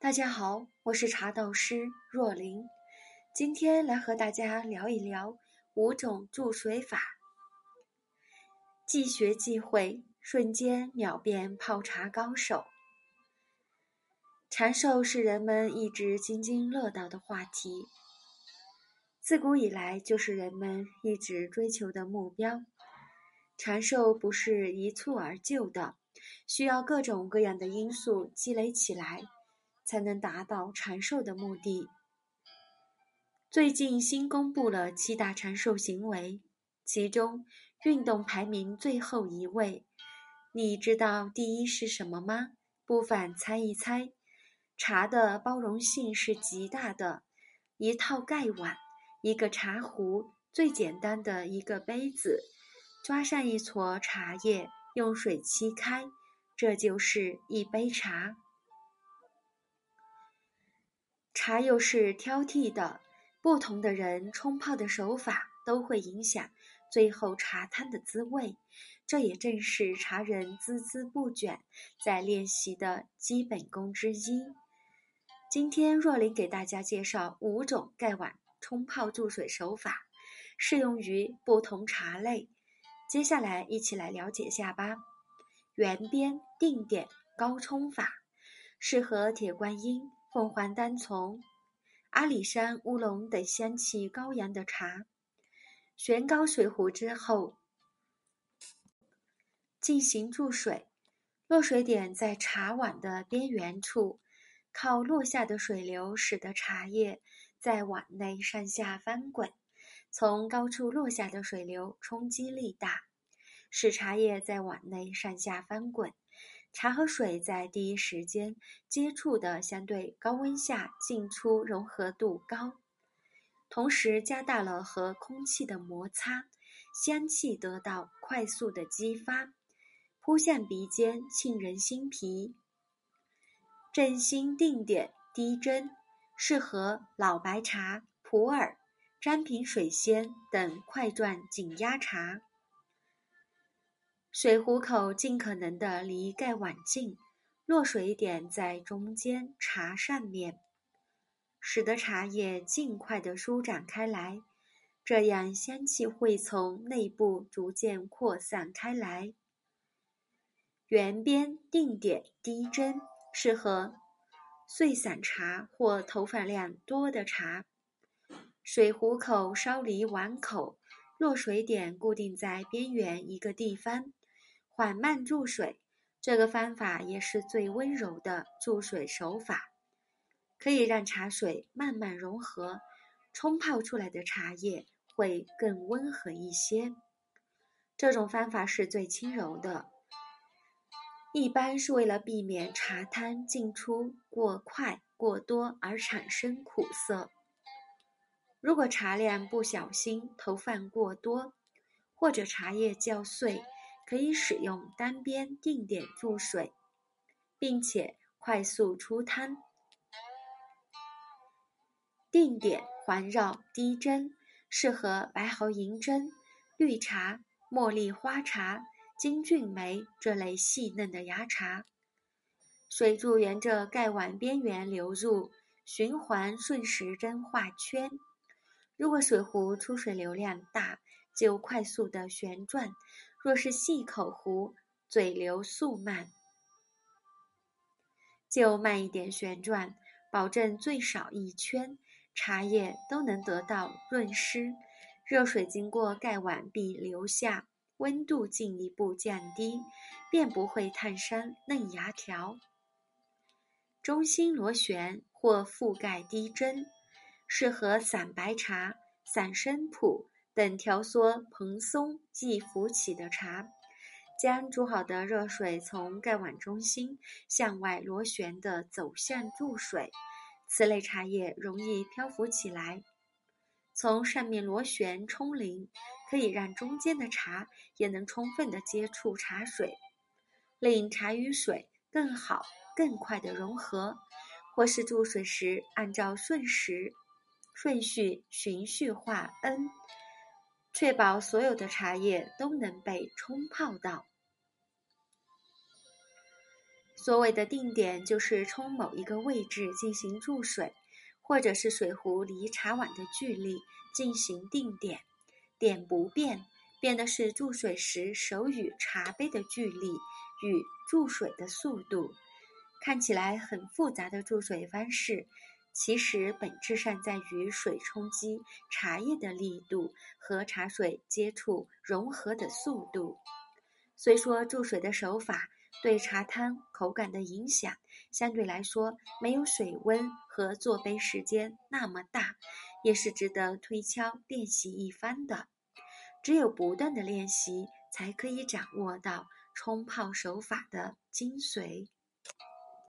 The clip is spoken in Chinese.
大家好，我是茶道师若琳，今天来和大家聊一聊五种注水法。即学即会，瞬间秒变泡茶高手。长寿是人们一直津津乐道的话题，自古以来就是人们一直追求的目标。长寿不是一蹴而就的，需要各种各样的因素积累起来。才能达到长寿的目的。最近新公布了七大长寿行为，其中运动排名最后一位。你知道第一是什么吗？不妨猜一猜。茶的包容性是极大的，一套盖碗，一个茶壶，最简单的一个杯子，抓上一撮茶叶，用水沏开，这就是一杯茶。茶又是挑剔的，不同的人冲泡的手法都会影响最后茶汤的滋味。这也正是茶人孜孜不倦在练习的基本功之一。今天若琳给大家介绍五种盖碗冲泡注水手法，适用于不同茶类。接下来一起来了解下吧。圆边定点高冲法，适合铁观音。凤凰单丛、阿里山乌龙等香气高扬的茶，悬高水壶之后进行注水。落水点在茶碗的边缘处，靠落下的水流使得茶叶在碗内上下翻滚。从高处落下的水流冲击力大，使茶叶在碗内上下翻滚。茶和水在第一时间接触的相对高温下进出融合度高，同时加大了和空气的摩擦，香气得到快速的激发，扑向鼻尖，沁人心脾。正心定点低针，适合老白茶、普洱、占品水仙等块状紧压茶。水壶口尽可能的离盖碗近，落水点在中间茶上面，使得茶叶尽快的舒展开来，这样香气会从内部逐渐扩散开来。圆边定点滴针，适合碎散茶或头发量多的茶。水壶口稍离碗口，落水点固定在边缘一个地方。缓慢注水，这个方法也是最温柔的注水手法，可以让茶水慢慢融合，冲泡出来的茶叶会更温和一些。这种方法是最轻柔的，一般是为了避免茶汤进出过快过多而产生苦涩。如果茶量不小心投放过多，或者茶叶较碎。可以使用单边定点注水，并且快速出汤。定点环绕滴针，适合白毫银针、绿茶、茉莉花茶、金骏眉这类细嫩的芽茶。水柱沿着盖碗边缘流入，循环顺时针画圈。如果水壶出水流量大，就快速的旋转。若是细口壶，嘴流速慢，就慢一点旋转，保证最少一圈茶叶都能得到润湿。热水经过盖碗壁流下，温度进一步降低，便不会烫伤嫩芽条。中心螺旋或覆盖滴针，适合散白茶、散生普。等条缩蓬松即浮起的茶，将煮好的热水从盖碗中心向外螺旋的走向注水，此类茶叶容易漂浮起来。从上面螺旋冲淋，可以让中间的茶也能充分的接触茶水，令茶与水更好更快的融合。或是注水时按照顺时顺序循序化 N。确保所有的茶叶都能被冲泡到。所谓的定点，就是冲某一个位置进行注水，或者是水壶离茶碗的距离进行定点。点不变，变的是注水时手与茶杯的距离与注水的速度。看起来很复杂的注水方式，其实本质上在于水冲击茶叶的力度和茶水接触融合的速度。虽说注水的手法对茶汤口感的影响相对来说没有水温和做杯时间那么大，也是值得推敲练习一番的。只有不断的练习，才可以掌握到冲泡手法的精髓。